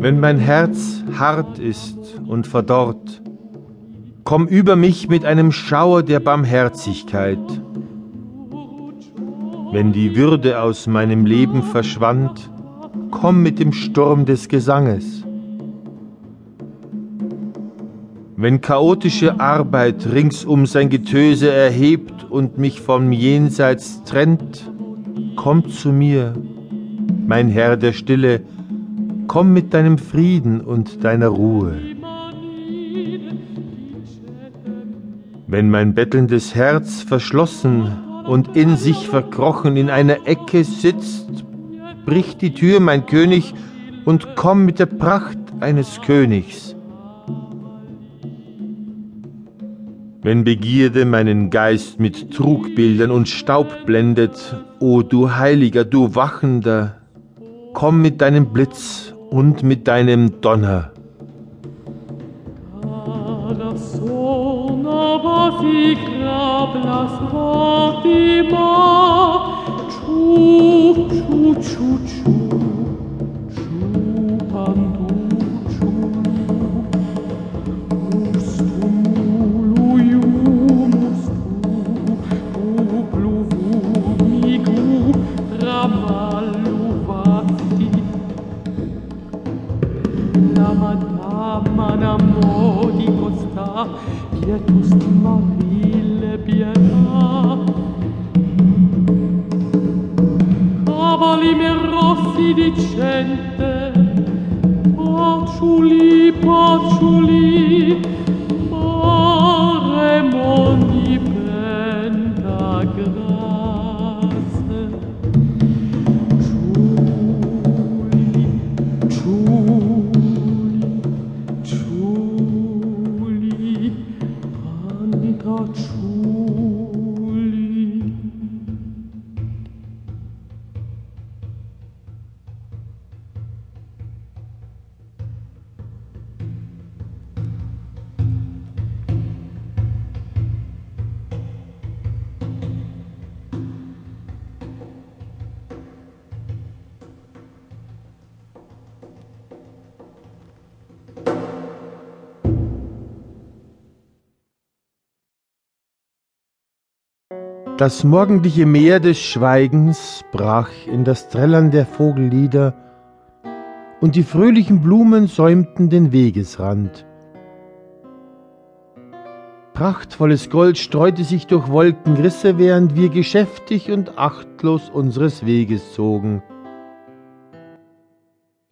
Wenn mein Herz hart ist und verdorrt, komm über mich mit einem Schauer der Barmherzigkeit. Wenn die Würde aus meinem Leben verschwand, komm mit dem Sturm des Gesanges. Wenn chaotische Arbeit ringsum sein Getöse erhebt und mich vom Jenseits trennt, komm zu mir, mein Herr der Stille, komm mit deinem Frieden und deiner Ruhe. Wenn mein bettelndes Herz verschlossen und in sich verkrochen in einer Ecke sitzt, brich die Tür, mein König, und komm mit der Pracht eines Königs. Wenn Begierde meinen Geist mit Trugbildern und Staub blendet, o du Heiliger, du Wachender, komm mit deinem Blitz und mit deinem Donner. Santa Madama namodi costa, pietus mobile pietà. Cavali me rossi dicente, paciuli, paciuli, Das morgendliche Meer des Schweigens brach in das Trällern der Vogellieder, und die fröhlichen Blumen säumten den Wegesrand. Prachtvolles Gold streute sich durch Wolkenrisse, während wir geschäftig und achtlos unseres Weges zogen.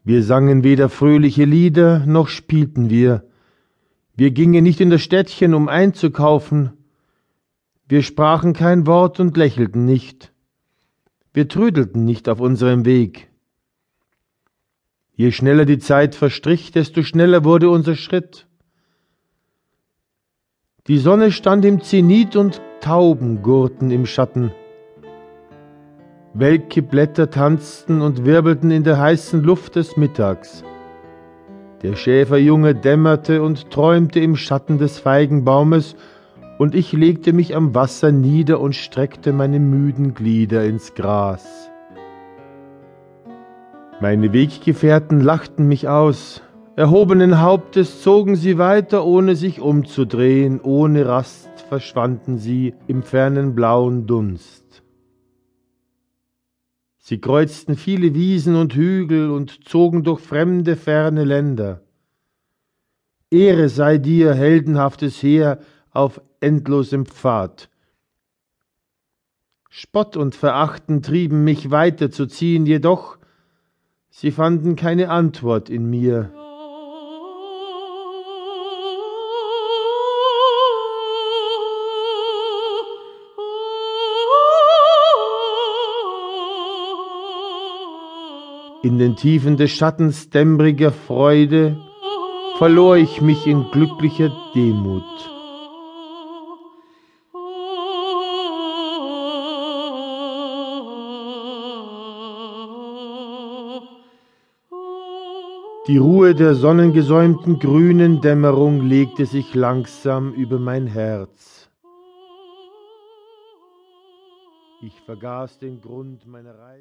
Wir sangen weder fröhliche Lieder, noch spielten wir. Wir gingen nicht in das Städtchen, um einzukaufen, wir sprachen kein Wort und lächelten nicht. Wir trödelten nicht auf unserem Weg. Je schneller die Zeit verstrich, desto schneller wurde unser Schritt. Die Sonne stand im Zenit und Tauben gurrten im Schatten. Welke Blätter tanzten und wirbelten in der heißen Luft des Mittags. Der Schäferjunge dämmerte und träumte im Schatten des Feigenbaumes, und ich legte mich am Wasser nieder und streckte meine müden Glieder ins Gras. Meine Weggefährten lachten mich aus, erhobenen Hauptes zogen sie weiter, ohne sich umzudrehen, ohne Rast verschwanden sie im fernen blauen Dunst. Sie kreuzten viele Wiesen und Hügel und zogen durch fremde, ferne Länder. Ehre sei dir, heldenhaftes Heer, auf endlosem Pfad. Spott und Verachten trieben mich weiterzuziehen, jedoch sie fanden keine Antwort in mir. In den Tiefen des Schattens dämmriger Freude verlor ich mich in glücklicher Demut. Die Ruhe der sonnengesäumten grünen Dämmerung legte sich langsam über mein Herz. Ich vergaß den Grund meiner Reise.